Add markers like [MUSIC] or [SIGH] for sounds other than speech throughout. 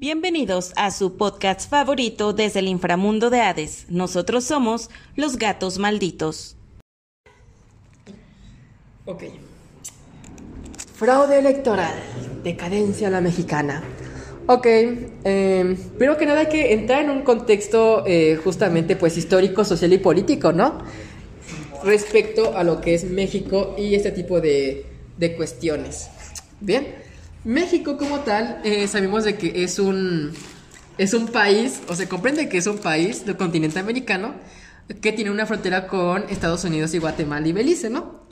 Bienvenidos a su podcast favorito desde el inframundo de Hades. Nosotros somos los gatos malditos. Ok. Fraude electoral. Decadencia a la mexicana. Ok. Eh, primero que nada hay que entrar en un contexto eh, justamente pues histórico, social y político, ¿no? Respecto a lo que es México y este tipo de, de cuestiones. Bien. México como tal, eh, sabemos de que es un, es un país, o se comprende que es un país del continente americano que tiene una frontera con Estados Unidos y Guatemala y Belice, ¿no?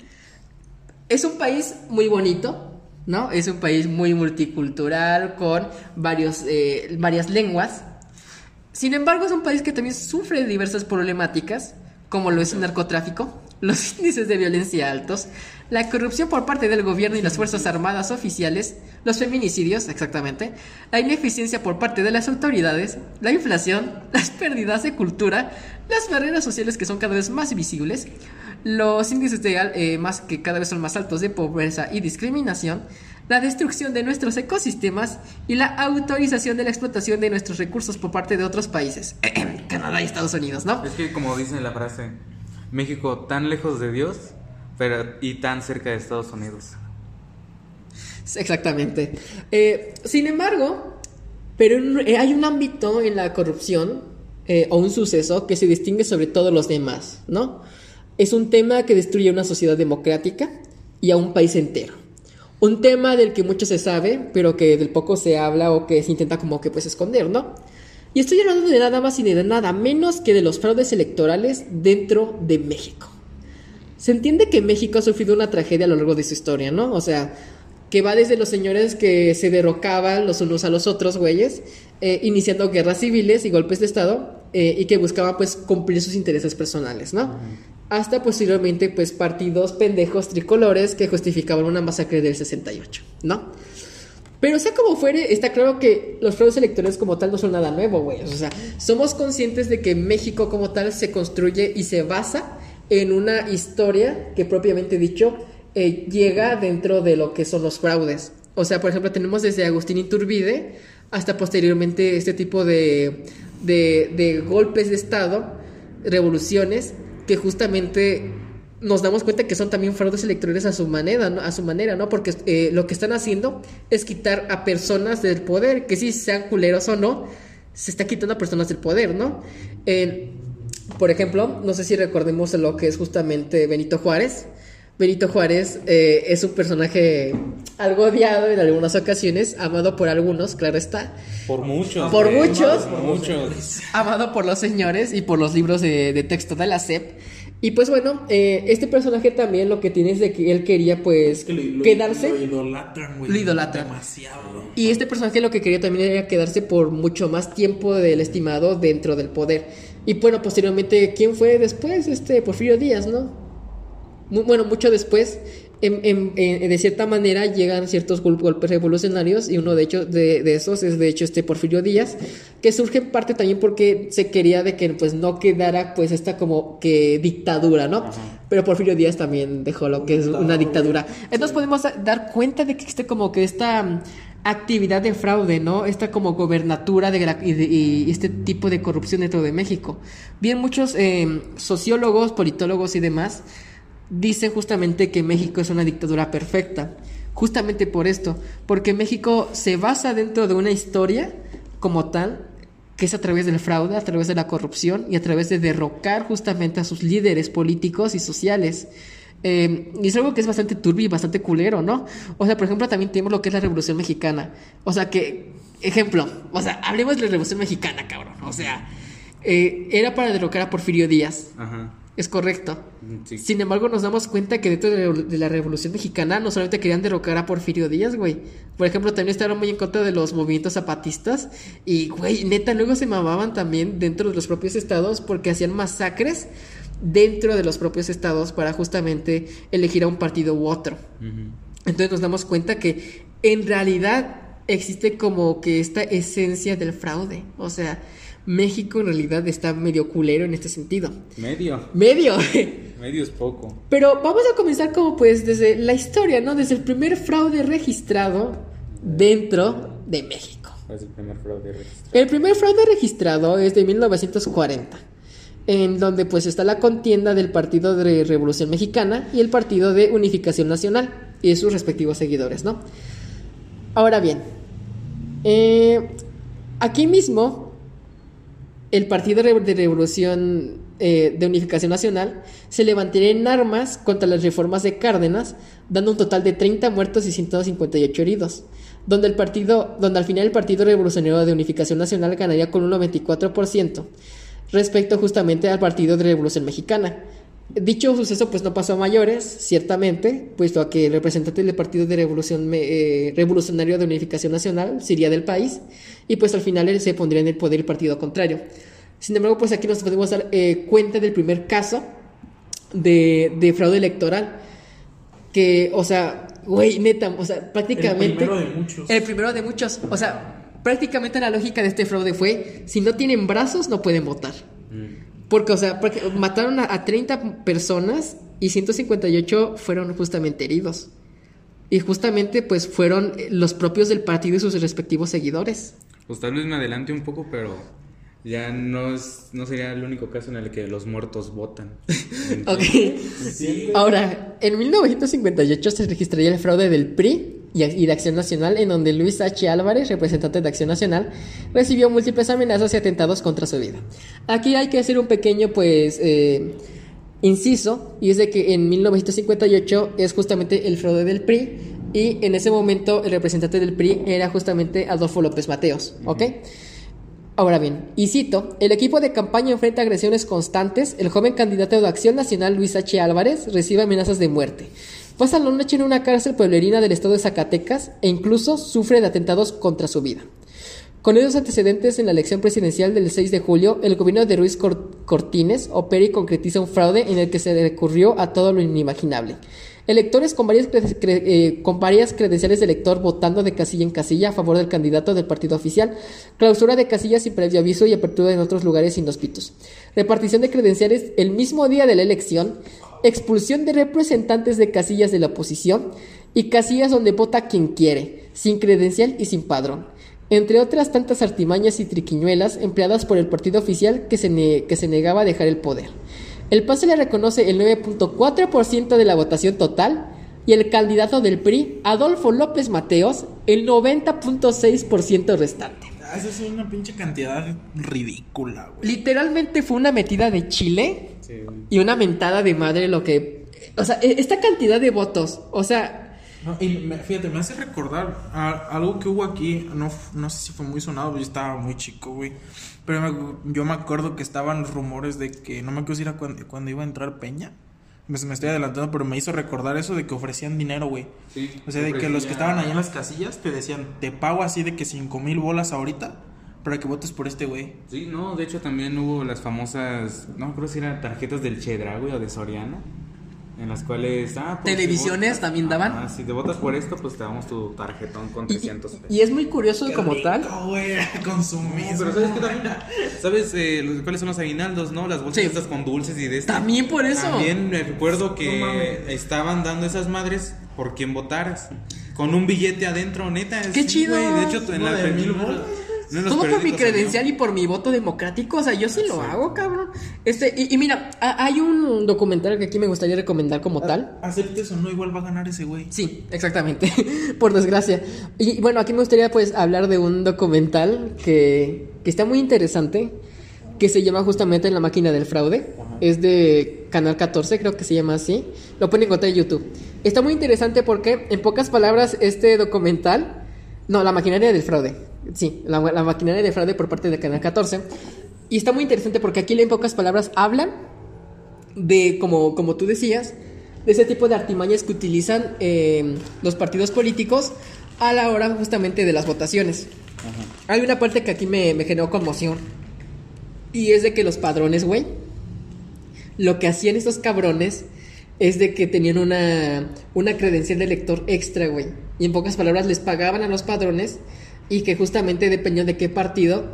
Es un país muy bonito, ¿no? Es un país muy multicultural, con varios, eh, varias lenguas. Sin embargo, es un país que también sufre diversas problemáticas, como lo es el narcotráfico, [LAUGHS] los índices de violencia altos, la corrupción por parte del gobierno y las Fuerzas Armadas oficiales, los feminicidios, exactamente, la ineficiencia por parte de las autoridades, la inflación, [LAUGHS] las pérdidas de cultura, las barreras sociales que son cada vez más visibles, los índices de, eh, más que cada vez son más altos de pobreza y discriminación, la destrucción de nuestros ecosistemas y la autorización de la explotación de nuestros recursos por parte de otros países, [CLEARS THROAT] Canadá y Estados Unidos, ¿no? Es que como dice la frase, México tan lejos de Dios pero, y tan cerca de Estados Unidos. Exactamente. Eh, sin embargo, pero eh, hay un ámbito en la corrupción eh, o un suceso que se distingue sobre todos los demás, ¿no? Es un tema que destruye una sociedad democrática y a un país entero. Un tema del que mucho se sabe, pero que del poco se habla o que se intenta como que pues esconder, ¿no? Y estoy hablando de nada más y de nada menos que de los fraudes electorales dentro de México. Se entiende que México ha sufrido una tragedia a lo largo de su historia, ¿no? O sea, que va desde los señores que se derrocaban los unos a los otros, güeyes, eh, iniciando guerras civiles y golpes de Estado, eh, y que buscaban pues cumplir sus intereses personales, ¿no? Hasta posteriormente pues partidos pendejos tricolores que justificaban una masacre del 68, ¿no? Pero sea como fuere, está claro que los fraudes electorales como tal no son nada nuevo, güey. O sea, somos conscientes de que México como tal se construye y se basa en una historia que propiamente dicho eh, llega dentro de lo que son los fraudes. O sea, por ejemplo, tenemos desde Agustín Iturbide hasta posteriormente este tipo de, de, golpes de Estado, revoluciones, que justamente nos damos cuenta que son también fraudes electorales a su manera, ¿no? A su manera, ¿no? Porque eh, lo que están haciendo es quitar a personas del poder, que si sean culeros o no, se está quitando a personas del poder, ¿no? Por ejemplo, no sé si recordemos lo que es justamente Benito Juárez. Benito Juárez eh, es un personaje algo odiado en algunas ocasiones, amado por algunos, claro está. Por muchos. Por muchos. Por muchos. Amado por los señores y por los libros de, texto de la SEP. Y pues bueno, eh, este personaje también lo que tiene es de que él quería pues quedarse. Lo idolatran, güey. Lo idolatran. Demasiado. Y este personaje lo que quería también era quedarse por mucho más tiempo del estimado dentro del poder. Y bueno, posteriormente, ¿quién fue después? Este Porfirio Díaz, ¿no? bueno, mucho después, de cierta manera llegan ciertos golpes revolucionarios y uno de hecho de, esos es de hecho este Porfirio Díaz que surge en parte también porque se quería de que pues no quedara pues esta como que dictadura no pero Porfirio Díaz también dejó lo que es una dictadura. entonces podemos dar cuenta de que existe como que esta actividad de fraude, ¿no? Esta como gobernatura de, y, este tipo de corrupción dentro de México. Bien, muchos eh, sociólogos, politólogos y demás dicen justamente que México es una dictadura perfecta. Justamente por esto, porque México se basa dentro de una historia como tal, que es a través del fraude, a través de la corrupción y a través de derrocar justamente a sus líderes políticos y sociales. Eh, y es algo que es bastante turbio y bastante culero, ¿no? O sea, por ejemplo, también tenemos lo que es la Revolución Mexicana. O sea, que, ejemplo, o sea, hablemos de la Revolución Mexicana, cabrón. O sea, eh, era para derrocar a Porfirio Díaz. Ajá. Es correcto. Mm, Sin embargo, nos damos cuenta que dentro de la Revolución Mexicana no solamente querían derrocar a Porfirio Díaz, güey. Por ejemplo, también estaban muy en contra de los movimientos zapatistas. Y, güey, neta, luego se mamaban también dentro de los propios estados porque hacían masacres dentro de los propios estados para justamente elegir a un partido u otro. Entonces nos damos cuenta que en realidad existe como que esta esencia del fraude. O sea, México en realidad está medio culero en este sentido. Medio. Medio. [LAUGHS] Medio es poco. Pero vamos a comenzar como pues desde la historia, ¿no? Desde el primer fraude registrado dentro de México. ¿Cuál es el primer fraude registrado? El primer fraude registrado es de 1940, en donde pues está la contienda del Partido de Revolución Mexicana y el Partido de Unificación Nacional y sus respectivos seguidores, ¿no? Ahora bien, eh, aquí mismo el Partido de Revolución eh, de Unificación Nacional se levantaría en armas contra las reformas de Cárdenas, dando un total de 30 muertos y 158 heridos, donde, el partido, donde al final el Partido Revolucionario de Unificación Nacional ganaría con un 94% respecto justamente al Partido de Revolución Mexicana. Dicho suceso pues no pasó a mayores, ciertamente, puesto a que el representante del Partido de Revolución eh, Revolucionario de Unificación Nacional sería del país y pues al final se pondría en el poder el partido contrario. Sin embargo, pues aquí nos podemos dar eh, cuenta del primer caso de, fraude electoral. Que, o sea, güey, neta, o sea, prácticamente... El primero de muchos. El primero de muchos. O sea, prácticamente la lógica de este fraude fue, si no tienen brazos, no pueden votar. Mm. Porque, o sea, mataron a, a 30 personas y 158 fueron justamente heridos. Y justamente, pues, fueron los propios del partido y sus respectivos seguidores. Pues tal vez me adelante un poco, pero ya no, es, no sería el único caso en el que los muertos votan. [LAUGHS] ok. Ahora, en 1958 se registraría el fraude del PRI y de Acción Nacional, en donde Luis H. Álvarez, representante de Acción Nacional, recibió múltiples amenazas y atentados contra su vida. Aquí hay que hacer un pequeño, pues, eh, inciso, y es de que en 1958 es justamente el fraude del PRI, y en ese momento el representante del PRI era justamente Adolfo López Mateos, ¿ok? Ahora bien, y cito, el equipo de campaña enfrenta agresiones constantes, el joven candidato de Acción Nacional Luis H. Álvarez recibe amenazas de muerte. Pasa la noche en una cárcel pueblerina del estado de Zacatecas e incluso sufre de atentados contra su vida. Con esos antecedentes en la elección presidencial del 6 de julio, el gobierno de Ruiz Cortines opera y concretiza un fraude en el que se recurrió a todo lo inimaginable. Electores con varias, eh, con varias credenciales de elector votando de casilla en casilla a favor del candidato del partido oficial, clausura de casillas sin previo aviso y apertura en otros lugares inhóspitos, repartición de credenciales el mismo día de la elección, expulsión de representantes de casillas de la oposición y casillas donde vota quien quiere, sin credencial y sin padrón entre otras tantas artimañas y triquiñuelas empleadas por el partido oficial que se, que se negaba a dejar el poder. El PAN le reconoce el 9.4% de la votación total y el candidato del PRI, Adolfo López Mateos, el 90.6% restante. Ah, eso es una pinche cantidad ridícula, güey. Literalmente fue una metida de chile y una mentada de madre lo que... O sea, e, esta cantidad de votos, o sea... No, y fíjate, me hace recordar algo que hubo aquí, no, no sé si fue muy sonado, yo estaba muy chico, güey. Pero yo me acuerdo que estaban los rumores de que, no me acuerdo si era cuando, iba a entrar Peña. Me, me, estoy adelantando, pero me hizo recordar eso de que ofrecían dinero, güey. Sí, o sea, de que los que estaban ahí en las casillas te decían, te pago así de que cinco mil bolas ahorita para que votes por este güey. Sí, no, de hecho también hubo las famosas, no creo si eran tarjetas del Chedra, güey, o de Soriana en las cuales ah, pues, televisiones también daban. Ah, si te votas por esto pues te damos tu tarjetón con 300 pesos. y es muy curioso como tal. [LAUGHS] consumir. Pero sabes qué también sabes eh, cuáles son los aguinaldos no las bolsas estas con dulces y de esto también por eso. También me recuerdo que estaban dando esas madres por quien votaras. Con un billete adentro neta qué chido. de hecho en la de mil bolas todo por mi credencial y por mi voto democrático. O sea, yo sí lo hago, cabrón. Este, y, mira, hay un documental que aquí me gustaría recomendar como tal. Aceptes o no, igual va a ganar ese güey. Sí, exactamente. [LAUGHS] por desgracia. Y bueno, aquí me gustaría pues hablar de un documental que, que está muy interesante. Que se llama justamente La máquina del fraude. Es de Canal 14, creo que se llama así. Lo pueden encontrar en YouTube. Está muy interesante porque, en pocas palabras, este documental. No, la maquinaria del fraude Sí, la, maquinaria de fraude por parte de Canal 14. Y está muy interesante porque aquí en pocas palabras hablan de, como, como tú decías, de ese tipo de artimañas que utilizan eh, los partidos políticos a la hora justamente de las votaciones. Hay una parte que aquí me, me generó conmoción. Y es de que los padrones, güey, lo que hacían estos cabrones es de que tenían una, una credencial de lector extra, güey. Y en pocas palabras les pagaban a los padrones y que justamente dependiendo de qué partido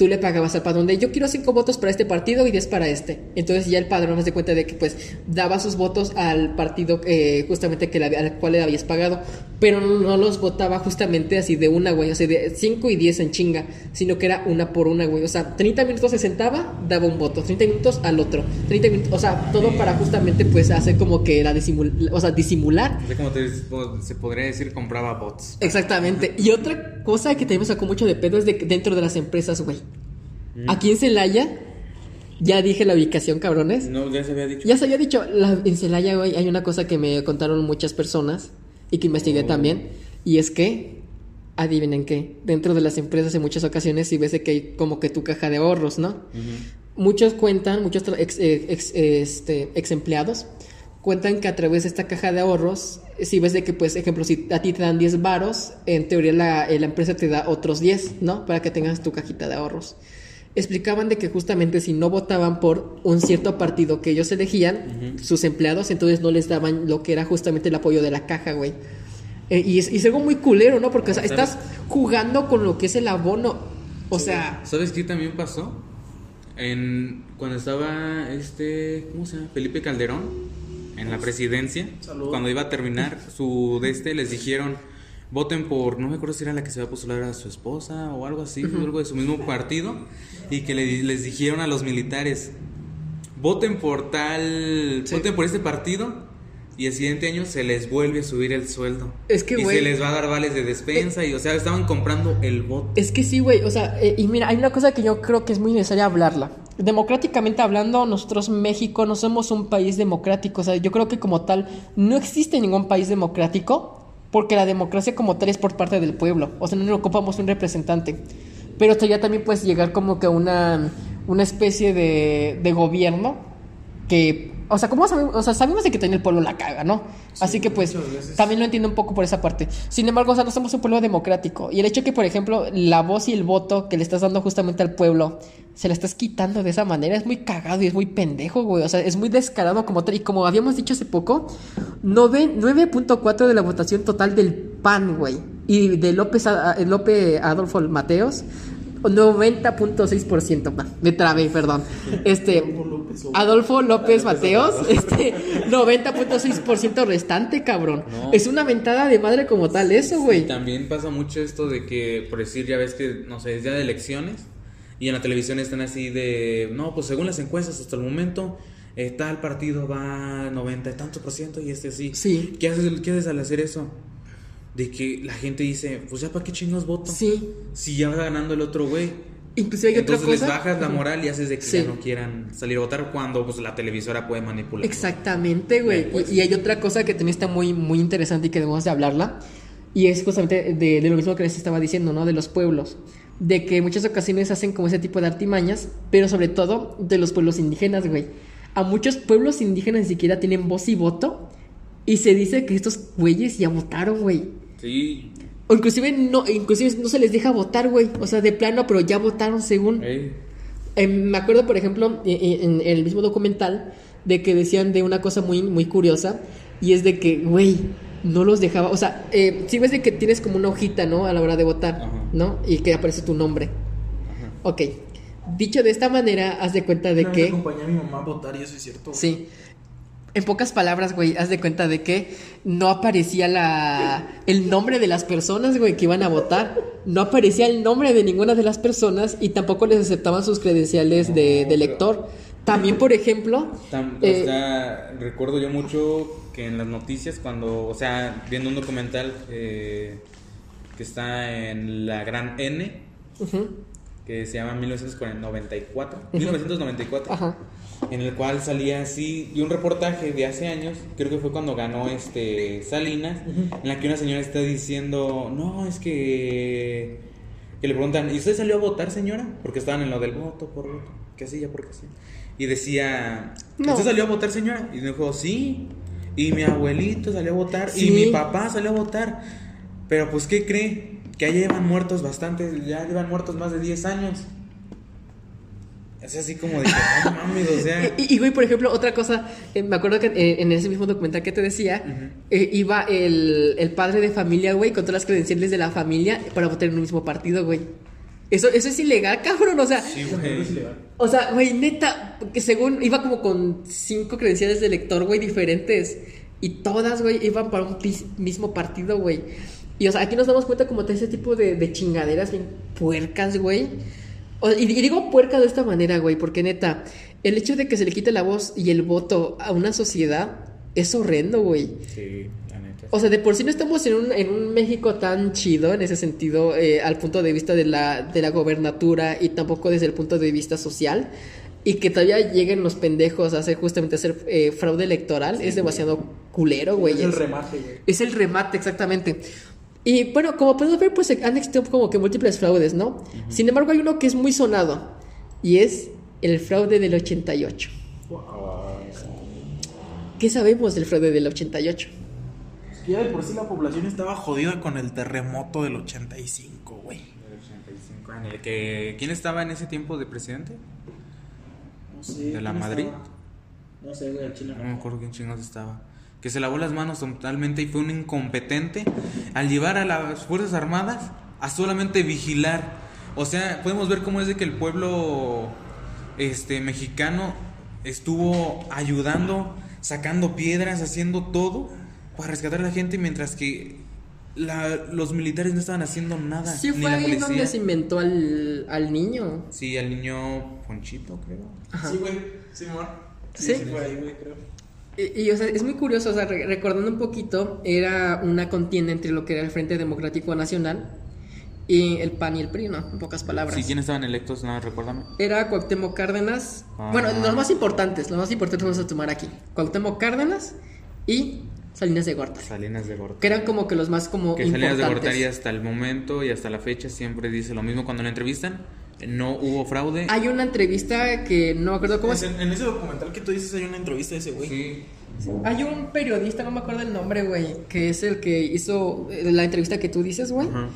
tú le pagabas al padrón de yo quiero cinco votos para este partido y 10 para este. Entonces ya el padrón se cuenta de que pues daba sus votos al partido eh, justamente que le, al cual le habías pagado, pero no, no los votaba justamente así de una, güey, o sea, de 5 y 10 en chinga, sino que era una por una, güey. O sea, 30 minutos se sentaba, daba un voto, 30 minutos al otro, 30 minutos, o sea, todo para justamente pues hacer como que era disimular, o sea, disimular como te- se podría decir, compraba bots. Exactamente. Y otra cosa que también me sacó mucho de pedo es de que dentro de las empresas, güey. Aquí en Celaya, ya dije la ubicación, cabrones. No, ya se había dicho. Ya se había dicho, la- en Celaya, güey, hay una cosa que me contaron muchas personas y que investigué Oh. también. Y es que, adivinen qué, dentro de las empresas en muchas ocasiones sí ves que hay como que tu caja de ahorros, ¿no? Muchos cuentan, muchos ex, eh, ex- este, ex empleados cuentan que a través de esta caja de ahorros, si ves de que, pues, ejemplo, si a ti te dan 10 varos, en teoría la, eh, la empresa te da otros 10, ¿no? Para que tengas tu cajita de ahorros. Explicaban de que justamente si no votaban por un cierto partido que ellos elegían, sus empleados, entonces no les daban lo que era justamente el apoyo de la caja, güey. Eh, y, es, y es algo muy culero, ¿no? Porque o sea, ¿Sabes? estás jugando con lo que es el abono. O sea, ¿Sabes qué también pasó? En, cuando estaba este, ¿cómo se llama? Felipe Calderón en la presidencia, cuando iba a terminar su de este, les dijeron, voten por, no me acuerdo si era la que se va a postular a su esposa o algo así, algo de su mismo partido, y que le- les dijeron a los militares, voten por tal, Sí. voten por este partido. Y el siguiente año se les vuelve a subir el sueldo. Es que, y güey, se les va a dar vales de despensa. y, o sea, estaban comprando el voto. Es que sí, güey. O sea, eh, y mira, hay una cosa que yo creo que es muy necesaria hablarla. Democráticamente hablando, nosotros México no somos un país democrático. O sea, yo creo que como tal no existe ningún país democrático porque la democracia como tal es por parte del pueblo. O sea, no ocupamos un representante. Pero ya también puedes llegar como que a una, una especie de, de gobierno que... O sea, ¿cómo sabemos? O sea, sabemos de que también el pueblo la caga, ¿no? Así que pues también lo entiendo un poco por esa parte. Sin embargo, o sea, no somos un pueblo democrático. Y el hecho que, por ejemplo, la voz y el voto que le estás dando justamente al pueblo, se la estás quitando de esa manera, es muy cagado y es muy pendejo, güey. O sea, es muy descarado como tal. Y como habíamos dicho hace poco, nove- 9.4 de la votación total del PAN, güey. Y de López, a- López Adolfo Mateos, 90.6%. pa, Me trabé, perdón. Este. Adolfo López Mateos, este 90.6% restante, cabrón. No. Es una ventada de madre como tal eso, güey. también pasa mucho esto de que, por decir, ya ves que, no sé, es día de elecciones y en la televisión están así de, no, pues según las encuestas hasta el momento, eh, tal partido va a 90 y tantos por ciento y este así. Sí. ¿Qué haces, ¿Qué haces al hacer eso? De que la gente dice, pues ya para qué chingos voto. Sí. Si ya va ganando el otro güey. Inclusive hay otra Entonces les cosa. bajas la moral y haces de que Sí. ya no quieran salir a votar cuando pues la televisora puede manipular. Exactamente, güey. Pues. Y, y hay otra cosa que también está muy, muy interesante y que debemos de hablarla. Y es justamente de, de lo mismo que les estaba diciendo, ¿no? De los pueblos. De que en muchas ocasiones hacen como ese tipo de artimañas, pero sobre todo de los pueblos indígenas, güey. A muchos pueblos indígenas ni siquiera tienen voz y voto. Y se dice que estos güeyes ya votaron, güey. Sí. O inclusive no, inclusive no se les deja votar, güey. O sea, de plano, pero ya votaron según. Eh, me acuerdo, por ejemplo, e- e- en, el mismo documental, de que decían de una cosa muy, muy curiosa, y es de que, güey, no los dejaba, o sea, eh, si ves de que tienes como una hojita, ¿no? A la hora de votar, Ajá. ¿no? Y que aparece tu nombre. Ok, dicho de esta manera, haz de cuenta de que... acompañé a mi mamá a votar y eso es cierto. güey. Sí. En pocas palabras, güey, haz de cuenta de que no aparecía la el nombre de las personas, güey, que iban a votar. No aparecía el nombre de ninguna de las personas y tampoco les aceptaban sus credenciales de, de lector. También, por ejemplo, Tam- eh, sea, recuerdo yo mucho que en las noticias cuando, o sea, viendo un documental eh, que está en la gran N, que se llama 1994, 1994, ajá, en el cual salía así, y un reportaje de hace años, creo que fue cuando ganó este Salinas, en la que una señora está diciendo, no, es que, que le preguntan, ¿y usted salió a votar, señora? Porque estaban en lo del voto por voto, que sí, ya porque sí. Y decía, No. ¿usted salió a votar, señora? Y dijo, sí, y mi abuelito salió a votar, Sí. y mi papá salió a votar. Pero pues, ¿qué cree? Que ya llevan muertos bastante, ya llevan muertos más de 10 años. Es así como de que, no mames, o sea. [LAUGHS] Y, y, güey, por ejemplo, otra cosa, eh, me acuerdo que eh, en ese mismo documental que te decía, eh, iba el, el padre de familia, güey, con todas las credenciales de la familia para votar en un mismo partido, güey. Eso, eso es ilegal, cabrón. O sea, Sí, güey. o sea, güey, neta, que según iba como con cinco credenciales de elector, güey, diferentes. Y todas, güey, iban para un mismo partido, güey. Y, o sea, aquí nos damos cuenta como de ese tipo de, de chingaderas bien puercas, güey. O- y, y digo puerca de esta manera, güey, porque neta, el hecho de que se le quite la voz y el voto a una sociedad es horrendo, güey. Sí, la neta. O sea, de por sí no estamos en un, en un México tan chido en ese sentido, eh, al punto de vista de la, de la gobernatura y tampoco desde el punto de vista social. Y que todavía lleguen los pendejos a hacer justamente hacer eh, fraude electoral es demasiado culero, güey. Es el remate, güey. Es el remate, exactamente. Y bueno, como podemos ver, pues han existido como que múltiples fraudes, ¿no? Sin embargo, hay uno que es muy sonado. Y es el fraude del 88. ¿Qué sabemos del fraude del 88? Ya de por sí la población estaba jodida con el terremoto del 85, güey. Del 85, en el que... ¿Quién estaba en ese tiempo de presidente? No sé. ¿De la ¿quién Madrid? estaba? No sé, güey, al chile. No me acuerdo quién chingados estaba. Que se lavó las manos totalmente y fue un incompetente al llevar a las Fuerzas Armadas a solamente vigilar. O sea, podemos ver cómo es de que el pueblo este mexicano estuvo ayudando, sacando piedras, haciendo todo para rescatar a la gente mientras que la- los militares no estaban haciendo nada. Sí, ni fue la ahí policía. donde se inventó al, al niño. Sí, al niño Ponchito, creo. Ajá. Sí, güey. Sí, amor. Sí. fue ahí, güey, creo. Y, y, o sea, es muy curioso, o sea, re- recordando un poquito, era una contienda entre lo que era el Frente Democrático Nacional y el PAN y el PRI, ¿no? En pocas palabras. Sí, ¿quiénes estaban electos? No, recuérdame. Era Cuauhtémoc Cárdenas. Ah. Bueno, los más importantes, los más importantes vamos a tomar aquí. Cuauhtémoc Cárdenas y Salinas de Gortari. Salinas de Gortari. Que eran como que los más como Que Salinas de. Gortari hasta el momento y hasta la fecha siempre dice lo mismo cuando lo entrevistan. No hubo fraude. Hay una entrevista que no me acuerdo cómo Pues se... en, en ese documental que tú dices hay una entrevista de ese güey. Sí. Hay un periodista, no me acuerdo el nombre, güey, que es el que hizo eh, la entrevista que tú dices, güey. Ajá.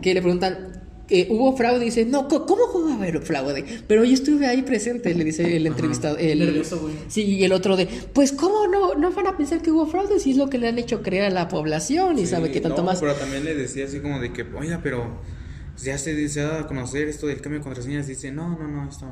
Que le preguntan, eh, ¿hubo fraude? Y dice, no, ¿cómo, cómo va a haber fraude? Pero yo estuve ahí presente, le dice el entrevistado. El, Nervioso, güey. Sí, y el otro de, pues, ¿cómo no, no van a pensar que hubo fraude si es lo que le han hecho creer a la población y Sí, sabe que tanto no, más... Pero también le decía así como de que, oiga, pero ya se, se ha dado a conocer esto del cambio de contraseñas. Dice, no, no, no, esto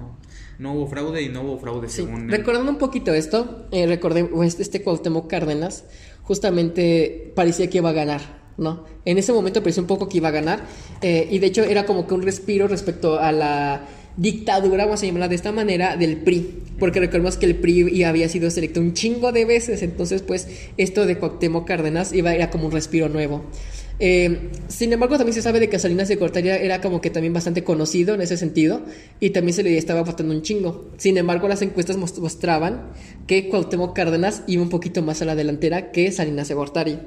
no hubo fraude y no hubo fraude Sí, según recordando un poquito esto, eh, recordé pues, este Cuauhtémoc Cárdenas, justamente parecía que iba a ganar, ¿no? En ese momento parecía un poco que iba a ganar, eh, y de hecho era como que un respiro respecto a la dictadura, vamos a llamarla de esta manera, del PRI, porque recordemos que el PRI ya había sido selecto un chingo de veces, entonces pues esto de Cuauhtémoc Cárdenas iba era como un respiro nuevo. Eh, sin embargo, también se sabe de que Salinas de Gortari era como que también bastante conocido en ese sentido y también se le estaba votando un chingo. Sin embargo, las encuestas mos- mostraban que Cuauhtémoc Cárdenas iba un poquito más a la delantera que Salinas de Gortari.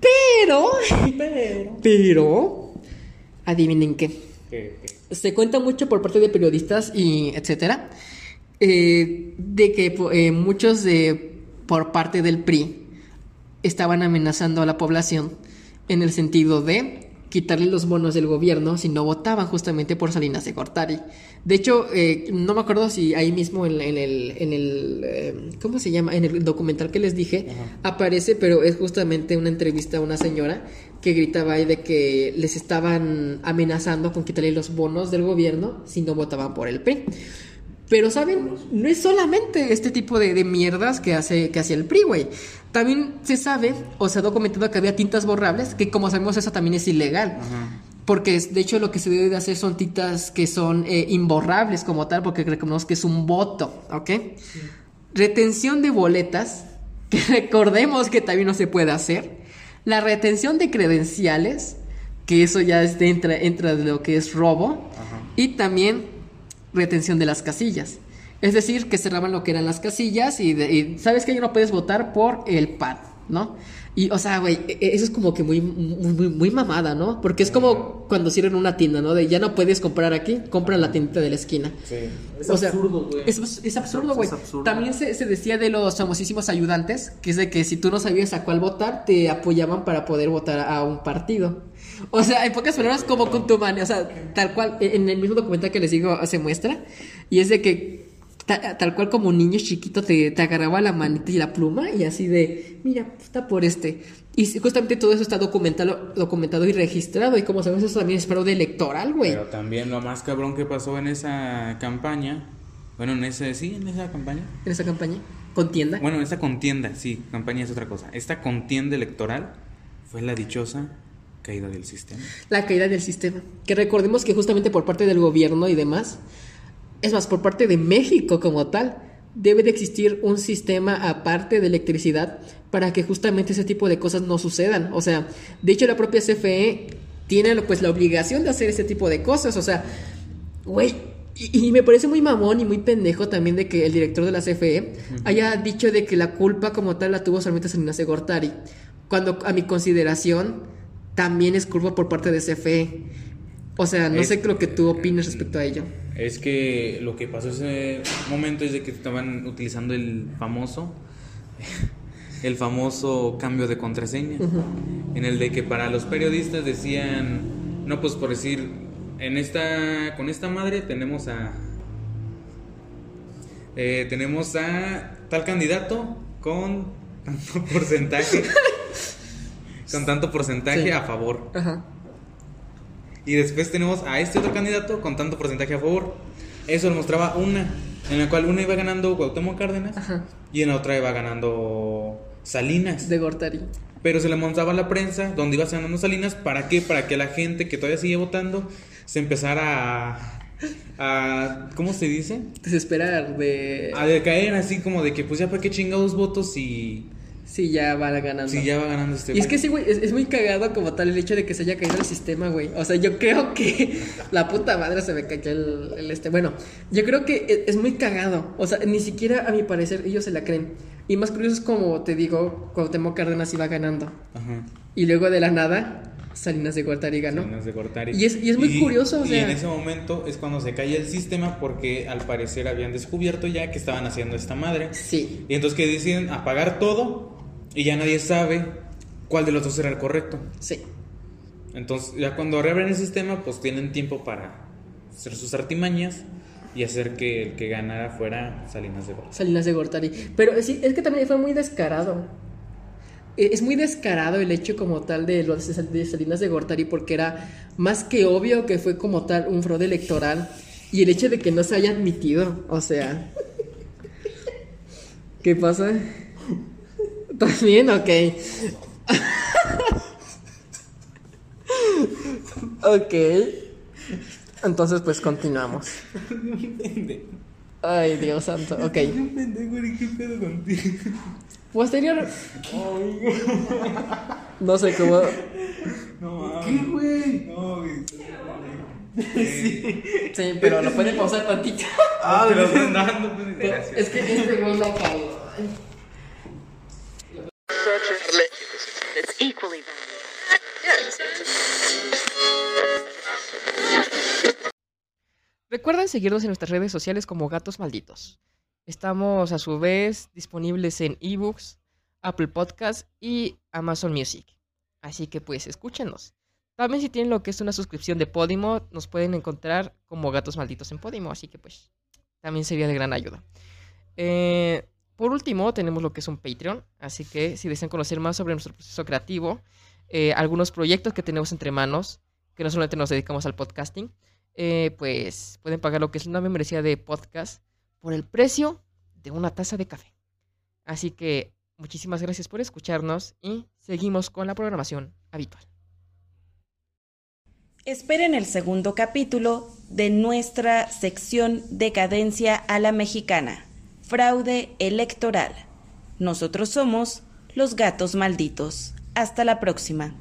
Pero, Pero. [LAUGHS] pero, adivinen qué. Se cuenta mucho por parte de periodistas y etcétera eh, de que eh, muchos de por parte del PRI estaban amenazando a la población en el sentido de quitarle los bonos del gobierno si no votaban justamente por Salinas de Gortari. De hecho, eh, no me acuerdo si ahí mismo en, en el, en el eh, ¿cómo se llama? En el documental que les dije aparece, pero es justamente una entrevista a una señora que gritaba ahí de que les estaban amenazando con quitarle los bonos del gobierno si no votaban por el PRI. Pero, ¿saben? No es solamente este tipo de, de mierdas que hace que hacía el PRI, güey. También se sabe, o se ha documentado que había tintas borrables, que como sabemos eso también es ilegal. Ajá. Porque de hecho lo que se debe de hacer son tintas que son eh, imborrables como tal, porque reconocemos que es un voto, ¿ok? Retención de boletas, [LAUGHS] que recordemos que también no se puede hacer. La retención de credenciales, que eso ya es de- entra, entra de lo que es robo. Y también retención de las casillas. Es decir, que cerraban lo que eran las casillas y, de- y sabes que ya no puedes votar por el PAN, ¿no? Y, o sea, güey, e- eso es como que muy, muy, muy- mamada, ¿no? Porque es como cuando cierran una tienda, ¿no? De ya no puedes comprar aquí, compra en la tiendita de la esquina. Es O sea, absurdo, güey. Es, es absurdo, güey. Es. También se, se decía de los famosísimos ayudantes, que es de que si tú no sabías a cuál votar, te apoyaban para poder votar a un partido. O sea, en pocas palabras, como con tu mano, o sea, tal cual, en el mismo documental que les digo se muestra, y es de que ta- tal cual como un niño chiquito te, te agarraba la manita y la pluma y así de, mira, está por este. Y justamente todo eso está documentado, documentado y registrado. Y como sabes, eso también es fraude electoral, güey. Pero también lo más cabrón que pasó en esa campaña, bueno, en ese, sí, en esa campaña. En esa campaña. Contienda. Bueno, esta contienda, sí, campaña es otra cosa. Esta contienda electoral fue la dichosa caída del sistema. La caída del sistema. Que recordemos que justamente por parte del gobierno y demás, es más, por parte de México como tal, debe de existir un sistema aparte de electricidad para que justamente ese tipo de cosas no sucedan. O sea, de hecho la propia CFE tiene pues la obligación de hacer ese tipo de cosas. O sea, güey, y, y me parece muy mamón y muy pendejo también de que el director de la CFE haya dicho de que la culpa como tal la tuvo solamente Salinas de Gortari. Cuando a mi consideración también es culpa por parte de CFE. O sea, no Es- sé lo que tú opines respecto a ello. Es que lo que pasó ese momento es de que estaban utilizando el famoso [LAUGHS] el famoso cambio de contraseña en el de que para los periodistas decían no pues por decir en esta con esta madre tenemos a eh, tenemos a tal candidato con tanto [LAUGHS] porcentaje con tanto porcentaje Sí. a favor Ajá. y después tenemos a este otro candidato con tanto porcentaje a favor. Eso lo mostraba una, en la cual una iba ganando Cuauhtémoc Cárdenas Ajá. y en la otra iba ganando Salinas. De Gortari. Pero se le montaba a la prensa donde iba ganando Salinas. ¿Para qué? Para que la gente que todavía sigue votando se empezara a... a ¿Cómo se dice? Desesperar de... A decaer así como de que pues ya para qué chingados votos si, Sí, ya va ganando. si ya va ganando este Y es que sí, güey, es, es muy cagado como tal el hecho de que se haya caído el sistema, güey. O sea, yo creo que [LAUGHS] la puta madre se me cayó el, el este. Bueno, yo creo que e- es, muy cagado. O sea, ni siquiera a mi parecer ellos se la creen. Y más curioso es como te digo, Cuauhtémoc Cárdenas iba ganando. Ajá. Y luego de la nada, Salinas de Gortari ganó. Salinas de Gortari. Y es- y es muy curioso, o y en ese momento es cuando se cae el sistema porque al parecer habían descubierto ya que estaban haciendo esta madre. Sí. Y entonces que deciden apagar todo y ya nadie sabe cuál de los dos era el correcto. Sí. Entonces ya cuando reabren el sistema pues tienen tiempo para hacer sus artimañas y hacer que el que ganara fuera Salinas de Gortari. Salinas de Gortari. Pero sí, es que también fue muy descarado. E- Es muy descarado el hecho como tal de los de Sal- de Salinas de Gortari porque era más que obvio que fue como tal un fraude electoral y el hecho de que no se haya admitido, o sea... [LAUGHS] ¿Qué pasa? ¿También? Ok. ok. Entonces pues continuamos. Ay, Dios santo. Ok. ¿Qué pedo contigo? Posterior. No sé cómo. No, ¿Qué, güey? No, güey. Sí, pero lo pueden pausar tantito. Ah, te lo [LAUGHS] están dando, pues, gracias. Es que este güey la cagó. Recuerden seguirnos en nuestras redes sociales como Gatos Malditos. Estamos a su vez disponibles en ebooks, Apple Podcasts y Amazon Music. Así que pues escúchenos. También si tienen lo que es una suscripción de Podimo, nos pueden encontrar como Gatos Malditos en Podimo. Así que pues también sería de gran ayuda. Eh, por último, tenemos lo que es un Patreon. Así que si desean conocer más sobre nuestro proceso creativo, eh, algunos proyectos que tenemos entre manos, que no solamente nos dedicamos al podcasting, eh, pues pueden pagar lo que es una membresía de podcast por el precio de una taza de café. Así que muchísimas gracias por escucharnos y seguimos con la programación habitual. Esperen el segundo capítulo de nuestra sección Decadencia a la Mexicana, Fraude Electoral. Nosotros somos los gatos malditos. Hasta la próxima.